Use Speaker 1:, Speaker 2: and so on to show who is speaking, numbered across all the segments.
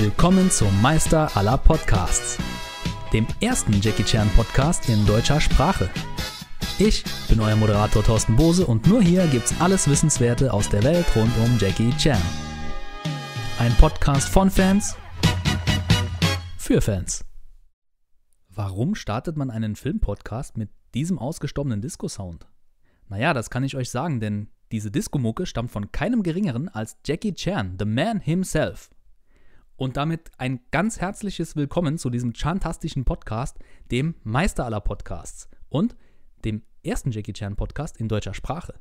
Speaker 1: Willkommen zum Meister aller Podcasts, dem ersten Jackie Chan Podcast in deutscher Sprache. Ich bin euer Moderator Thorsten Bose und nur hier gibt's alles Wissenswerte aus der Welt rund um Jackie Chan. Ein Podcast von Fans für Fans. Warum startet man einen Filmpodcast mit diesem ausgestorbenen Disco-Sound? Naja, das kann ich euch sagen, denn diese Disco-Mucke stammt von keinem geringeren als Jackie Chan, the man himself. Und damit ein ganz herzliches Willkommen zu diesem chantastischen Podcast, dem Meister aller Podcasts und dem ersten Jackie Chan Podcast in deutscher Sprache.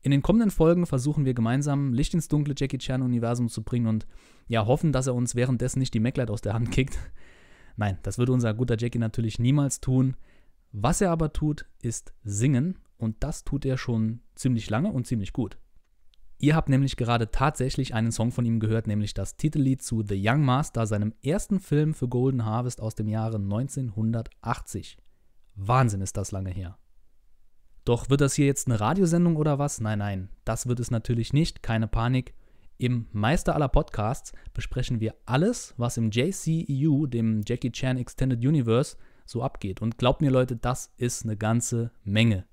Speaker 1: In den kommenden Folgen versuchen wir gemeinsam Licht ins dunkle Jackie Chan Universum zu bringen und ja, hoffen, dass er uns währenddessen nicht die MacLight aus der Hand kickt. Nein, das würde unser guter Jackie natürlich niemals tun. Was er aber tut, ist singen und das tut er schon ziemlich lange und ziemlich gut. Ihr habt nämlich gerade tatsächlich einen Song von ihm gehört, nämlich das Titellied zu The Young Master, seinem ersten Film für Golden Harvest aus dem Jahre 1980. Wahnsinn ist das lange her. Doch wird das hier jetzt eine Radiosendung oder was? Nein, nein, das wird es natürlich nicht, keine Panik. Im Meister aller Podcasts besprechen wir alles, was im JCEU, dem Jackie Chan Extended Universe, so abgeht. Und glaubt mir Leute, das ist eine ganze Menge.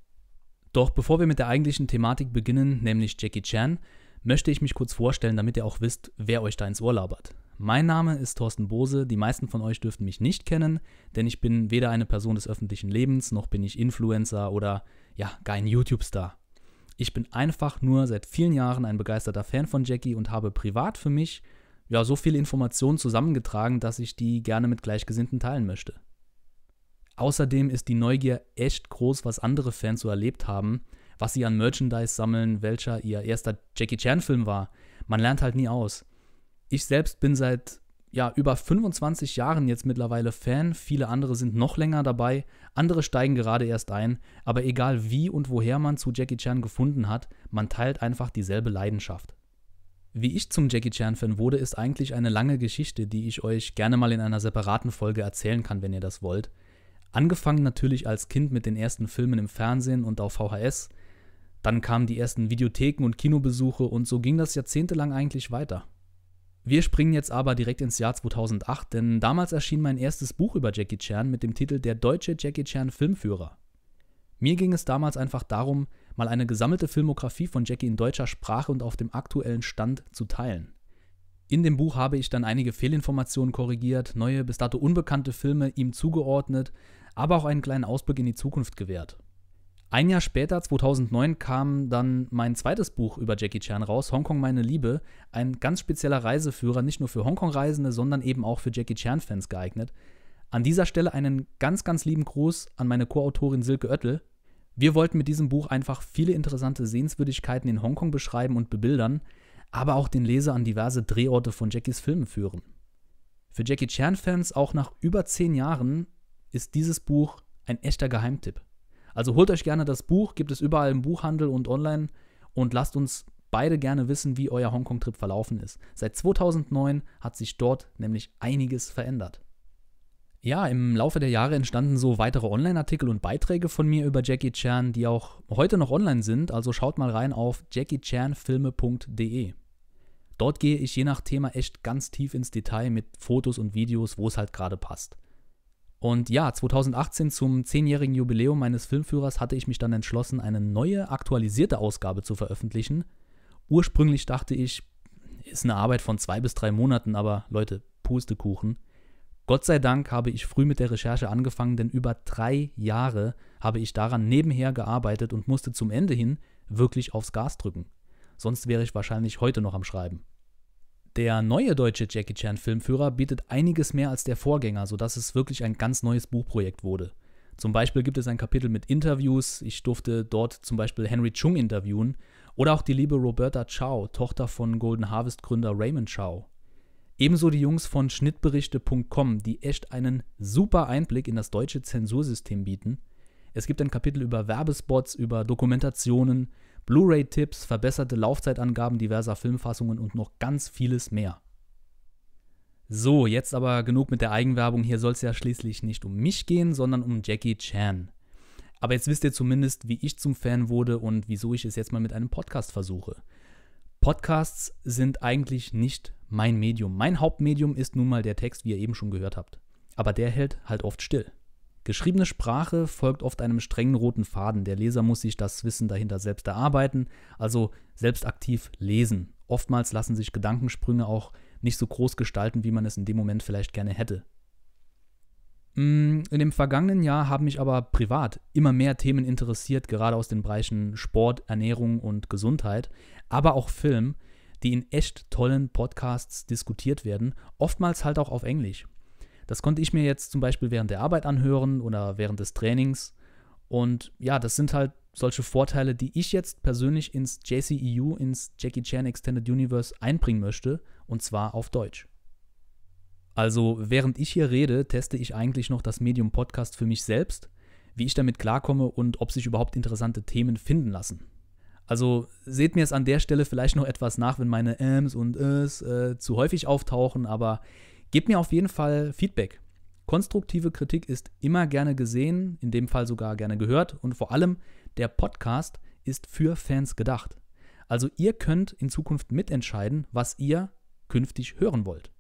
Speaker 1: Doch bevor wir mit der eigentlichen Thematik beginnen, nämlich Jackie Chan, möchte ich mich kurz vorstellen, damit ihr auch wisst, wer euch da ins Ohr labert. Mein Name ist Thorsten Bose, die meisten von euch dürften mich nicht kennen, denn ich bin weder eine Person des öffentlichen Lebens, noch bin ich Influencer oder ja, gar ein YouTube-Star. Ich bin einfach nur seit vielen Jahren ein begeisterter Fan von Jackie und habe privat für mich ja so viele Informationen zusammengetragen, dass ich die gerne mit Gleichgesinnten teilen möchte. Außerdem ist die Neugier echt groß, was andere Fans so erlebt haben, was sie an Merchandise sammeln, welcher ihr erster Jackie Chan-Film war. Man lernt halt nie aus. Ich selbst bin seit ja, über 25 Jahren jetzt mittlerweile Fan, viele andere sind noch länger dabei, andere steigen gerade erst ein, aber egal wie und woher man zu Jackie Chan gefunden hat, man teilt einfach dieselbe Leidenschaft. Wie ich zum Jackie Chan-Fan wurde, ist eigentlich eine lange Geschichte, die ich euch gerne mal in einer separaten Folge erzählen kann, wenn ihr das wollt. Angefangen natürlich als Kind mit den ersten Filmen im Fernsehen und auf VHS. Dann kamen die ersten Videotheken und Kinobesuche und so ging das jahrzehntelang eigentlich weiter. Wir springen jetzt aber direkt ins Jahr 2008, denn damals erschien mein erstes Buch über Jackie Chan mit dem Titel Der deutsche Jackie Chan Filmführer. Mir ging es damals einfach darum, mal eine gesammelte Filmografie von Jackie in deutscher Sprache und auf dem aktuellen Stand zu teilen. In dem Buch habe ich dann einige Fehlinformationen korrigiert, neue bis dato unbekannte Filme ihm zugeordnet, aber auch einen kleinen Ausblick in die Zukunft gewährt. Ein Jahr später, 2009, kam dann mein zweites Buch über Jackie Chan raus, Hongkong meine Liebe, ein ganz spezieller Reiseführer, nicht nur für Hongkong-Reisende, sondern eben auch für Jackie Chan-Fans geeignet. An dieser Stelle einen ganz, ganz lieben Gruß an meine Co-Autorin Silke Oettel. Wir wollten mit diesem Buch einfach viele interessante Sehenswürdigkeiten in Hongkong beschreiben und bebildern, aber auch den Leser an diverse Drehorte von Jackies Filmen führen. Für Jackie Chan-Fans auch nach über zehn Jahren ist dieses Buch ein echter Geheimtipp. Also holt euch gerne das Buch, gibt es überall im Buchhandel und online und lasst uns beide gerne wissen, wie euer Hongkong-Trip verlaufen ist. Seit 2009 hat sich dort nämlich einiges verändert. Ja, im Laufe der Jahre entstanden so weitere Online-Artikel und Beiträge von mir über Jackie Chan, die auch heute noch online sind, also schaut mal rein auf jackiechanfilme.de. Dort gehe ich je nach Thema echt ganz tief ins Detail mit Fotos und Videos, wo es halt gerade passt. Und ja, 2018 zum zehnjährigen Jubiläum meines Filmführers hatte ich mich dann entschlossen, eine neue, aktualisierte Ausgabe zu veröffentlichen. Ursprünglich dachte ich, ist eine Arbeit von zwei bis drei Monaten, aber Leute, Pustekuchen. Gott sei Dank habe ich früh mit der Recherche angefangen, denn über drei Jahre habe ich daran nebenher gearbeitet und musste zum Ende hin wirklich aufs Gas drücken. Sonst wäre ich wahrscheinlich heute noch am Schreiben. Der neue deutsche Jackie Chan Filmführer bietet einiges mehr als der Vorgänger, sodass es wirklich ein ganz neues Buchprojekt wurde. Zum Beispiel gibt es ein Kapitel mit Interviews, ich durfte dort zum Beispiel Henry Chung interviewen, oder auch die liebe Roberta Chow, Tochter von Golden Harvest Gründer Raymond Chow. Ebenso die Jungs von Schnittberichte.com, die echt einen super Einblick in das deutsche Zensursystem bieten. Es gibt ein Kapitel über Werbespots, über Dokumentationen, Blu-ray-Tipps, verbesserte Laufzeitangaben diverser Filmfassungen und noch ganz vieles mehr. So, jetzt aber genug mit der Eigenwerbung. Hier soll es ja schließlich nicht um mich gehen, sondern um Jackie Chan. Aber jetzt wisst ihr zumindest, wie ich zum Fan wurde und wieso ich es jetzt mal mit einem Podcast versuche. Podcasts sind eigentlich nicht mein Medium. Mein Hauptmedium ist nun mal der Text, wie ihr eben schon gehört habt. Aber der hält halt oft still. Geschriebene Sprache folgt oft einem strengen roten Faden. Der Leser muss sich das Wissen dahinter selbst erarbeiten, also selbst aktiv lesen. Oftmals lassen sich Gedankensprünge auch nicht so groß gestalten, wie man es in dem Moment vielleicht gerne hätte. Mm, in dem vergangenen Jahr haben mich aber privat immer mehr Themen interessiert, gerade aus den Bereichen Sport, Ernährung und Gesundheit, aber auch Film, die in echt tollen Podcasts diskutiert werden, oftmals halt auch auf Englisch. Das konnte ich mir jetzt zum Beispiel während der Arbeit anhören oder während des Trainings. Und ja, das sind halt solche Vorteile, die ich jetzt persönlich ins JCEU, ins Jackie Chan Extended Universe einbringen möchte, und zwar auf Deutsch. Also während ich hier rede, teste ich eigentlich noch das Medium Podcast für mich selbst, wie ich damit klarkomme und ob sich überhaupt interessante Themen finden lassen. Also seht mir es an der Stelle vielleicht noch etwas nach, wenn meine Ms und Es äh, zu häufig auftauchen, aber Gebt mir auf jeden Fall Feedback. Konstruktive Kritik ist immer gerne gesehen, in dem Fall sogar gerne gehört und vor allem der Podcast ist für Fans gedacht. Also ihr könnt in Zukunft mitentscheiden, was ihr künftig hören wollt.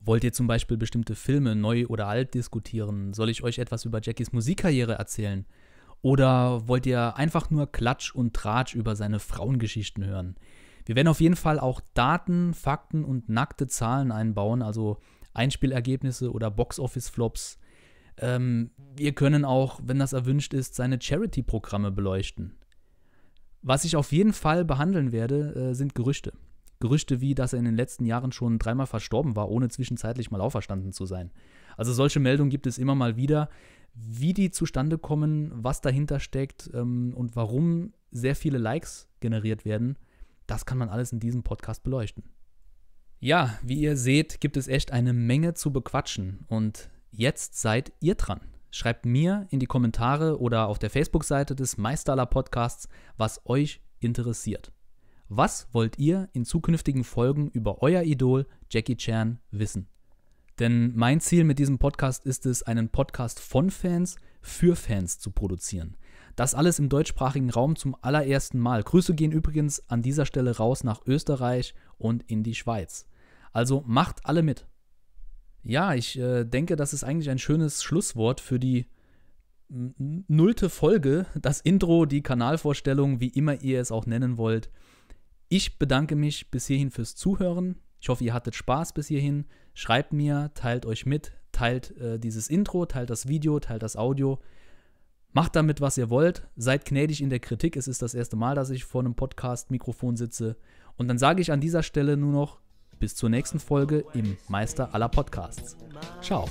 Speaker 1: Wollt ihr zum Beispiel bestimmte Filme neu oder alt diskutieren? Soll ich euch etwas über Jackies Musikkarriere erzählen? Oder wollt ihr einfach nur Klatsch und Tratsch über seine Frauengeschichten hören? Wir werden auf jeden Fall auch Daten, Fakten und nackte Zahlen einbauen, also Einspielergebnisse oder Box-Office-Flops. Ähm, wir können auch, wenn das erwünscht ist, seine Charity-Programme beleuchten. Was ich auf jeden Fall behandeln werde, äh, sind Gerüchte. Gerüchte wie, dass er in den letzten Jahren schon dreimal verstorben war, ohne zwischenzeitlich mal auferstanden zu sein. Also solche Meldungen gibt es immer mal wieder. Wie die zustande kommen, was dahinter steckt ähm, und warum sehr viele Likes generiert werden, das kann man alles in diesem Podcast beleuchten. Ja, wie ihr seht, gibt es echt eine Menge zu bequatschen und jetzt seid ihr dran. Schreibt mir in die Kommentare oder auf der Facebook-Seite des Meisterler Podcasts, was euch interessiert. Was wollt ihr in zukünftigen Folgen über euer Idol Jackie Chan wissen? Denn mein Ziel mit diesem Podcast ist es, einen Podcast von Fans für Fans zu produzieren. Das alles im deutschsprachigen Raum zum allerersten Mal. Grüße gehen übrigens an dieser Stelle raus nach Österreich und in die Schweiz. Also macht alle mit. Ja, ich äh, denke, das ist eigentlich ein schönes Schlusswort für die nullte Folge, das Intro, die Kanalvorstellung, wie immer ihr es auch nennen wollt. Ich bedanke mich bis hierhin fürs Zuhören. Ich hoffe, ihr hattet Spaß bis hierhin. Schreibt mir, teilt euch mit, teilt äh, dieses Intro, teilt das Video, teilt das Audio. Macht damit, was ihr wollt. Seid gnädig in der Kritik. Es ist das erste Mal, dass ich vor einem Podcast-Mikrofon sitze. Und dann sage ich an dieser Stelle nur noch bis zur nächsten Folge im Meister aller Podcasts. Ciao.